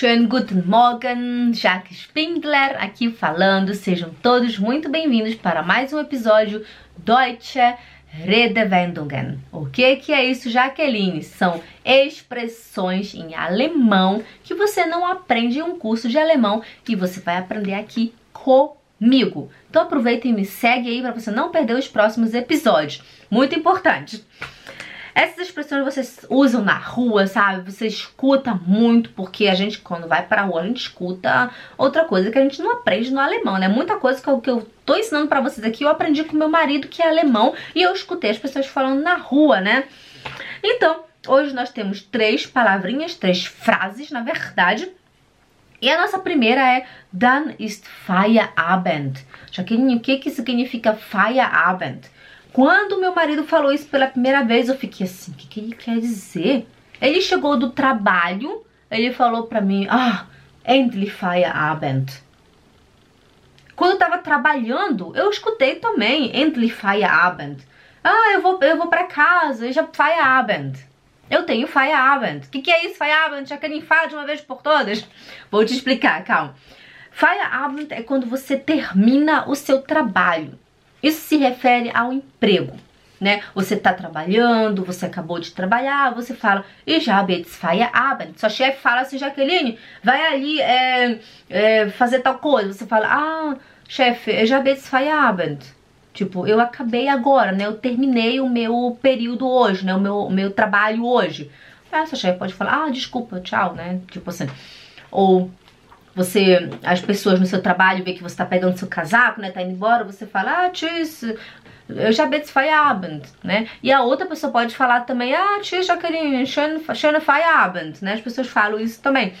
Schönen guten Morgen, Jaque Spindler aqui falando. Sejam todos muito bem-vindos para mais um episódio Deutsche Redewendungen. O que, que é isso, Jaqueline? São expressões em alemão que você não aprende em um curso de alemão e você vai aprender aqui comigo. Então aproveita e me segue aí para você não perder os próximos episódios. Muito importante. Essas expressões vocês usam na rua, sabe? Você escuta muito, porque a gente, quando vai pra rua, a gente escuta outra coisa que a gente não aprende no alemão, né? Muita coisa que eu, que eu tô ensinando pra vocês aqui, eu aprendi com meu marido, que é alemão, e eu escutei as pessoas falando na rua, né? Então, hoje nós temos três palavrinhas, três frases, na verdade, e a nossa primeira é Dann ist Feierabend. Jaqueline, o que que significa Feierabend? Quando meu marido falou isso pela primeira vez, eu fiquei assim, o que, que ele quer dizer? Ele chegou do trabalho, ele falou pra mim, ah, endlich. Quando eu tava trabalhando, eu escutei também, endlich. Ah, eu vou, eu vou pra casa, já Feierabend. Eu tenho Feierabend. O que, que é isso, Feierabend? Já querem falar de uma vez por todas? Vou te explicar, calma. Feierabend é quando você termina o seu trabalho. Isso se refere ao emprego, né? Você está trabalhando, você acabou de trabalhar, você fala, e já Feierabend. Sua chefe fala assim, Jaqueline, vai ali é, é, fazer tal coisa. Você fala, ah, chefe, já Feierabend. Tipo, eu acabei agora, né? Eu terminei o meu período hoje, né? O meu, o meu trabalho hoje. Ah, sua chefe pode falar, ah, desculpa, tchau, né? Tipo assim. Ou você, as pessoas no seu trabalho vê que você tá pegando seu casaco, né, tá indo embora, você fala, ah, tschüss, eu já bin Feierabend, né? E a outra pessoa pode falar também, ah, tschüss, Jacqueline, schöne, Feierabend, né? As pessoas falam isso também.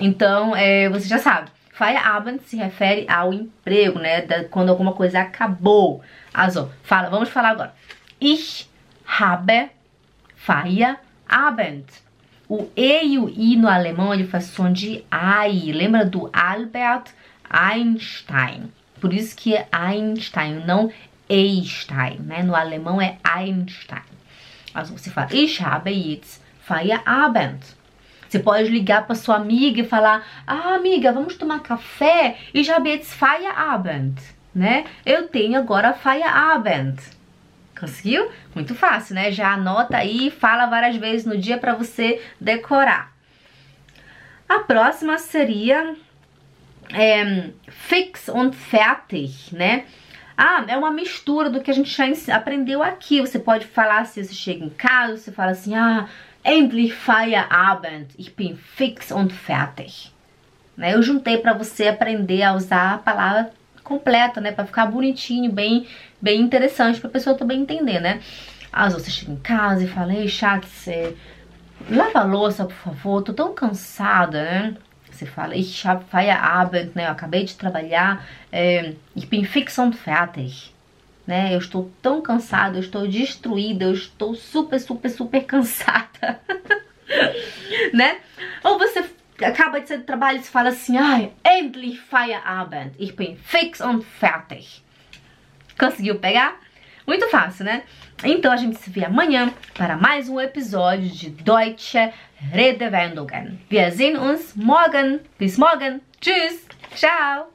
Então, é, você já sabe. Feierabend se refere ao emprego, né? Da, quando alguma coisa acabou. Also, fala, vamos falar agora. Ich habe Feierabend. O E e o I no alemão ele faz som de AI. Lembra do Albert Einstein? Por isso que é Einstein, não Einstein, né? No alemão é Einstein. Also você fala, ich habe jetzt Feierabend. Você pode ligar para sua amiga e falar, ah, amiga, vamos tomar café? Ich habe jetzt Feierabend, né? Eu tenho agora Feierabend. Conseguiu? Muito fácil, né? Já anota aí e fala várias vezes no dia para você decorar. A próxima seria é, fix und fertig, né? Ah, é uma mistura do que a gente já aprendeu aqui. Você pode falar se você chega em casa, você fala assim, ah, endlich Feierabend, ich bin fix und fertig. Né? Eu juntei para você aprender a usar a palavra completa, né? Pra ficar bonitinho, bem, bem interessante pra pessoa também entender, né? Às vezes você chega em casa e fala, ei, você lava a louça, por favor, tô tão cansada, né? Você fala, ich habe Feierabend, né? Eu acabei de trabalhar, é, ich bin fix und fertig. Né? Eu estou tão cansada, eu estou destruída, eu estou super, super, super cansada. né? Acaba de sair do trabalho e fala assim, ai, endlich Feierabend, ich bin fix und fertig. Conseguiu pegar? Muito fácil, né? Então a gente se vê amanhã para mais um episódio de Deutsche Redewendungen. Wir sehen uns morgen. Bis morgen. Tschüss. Tchau.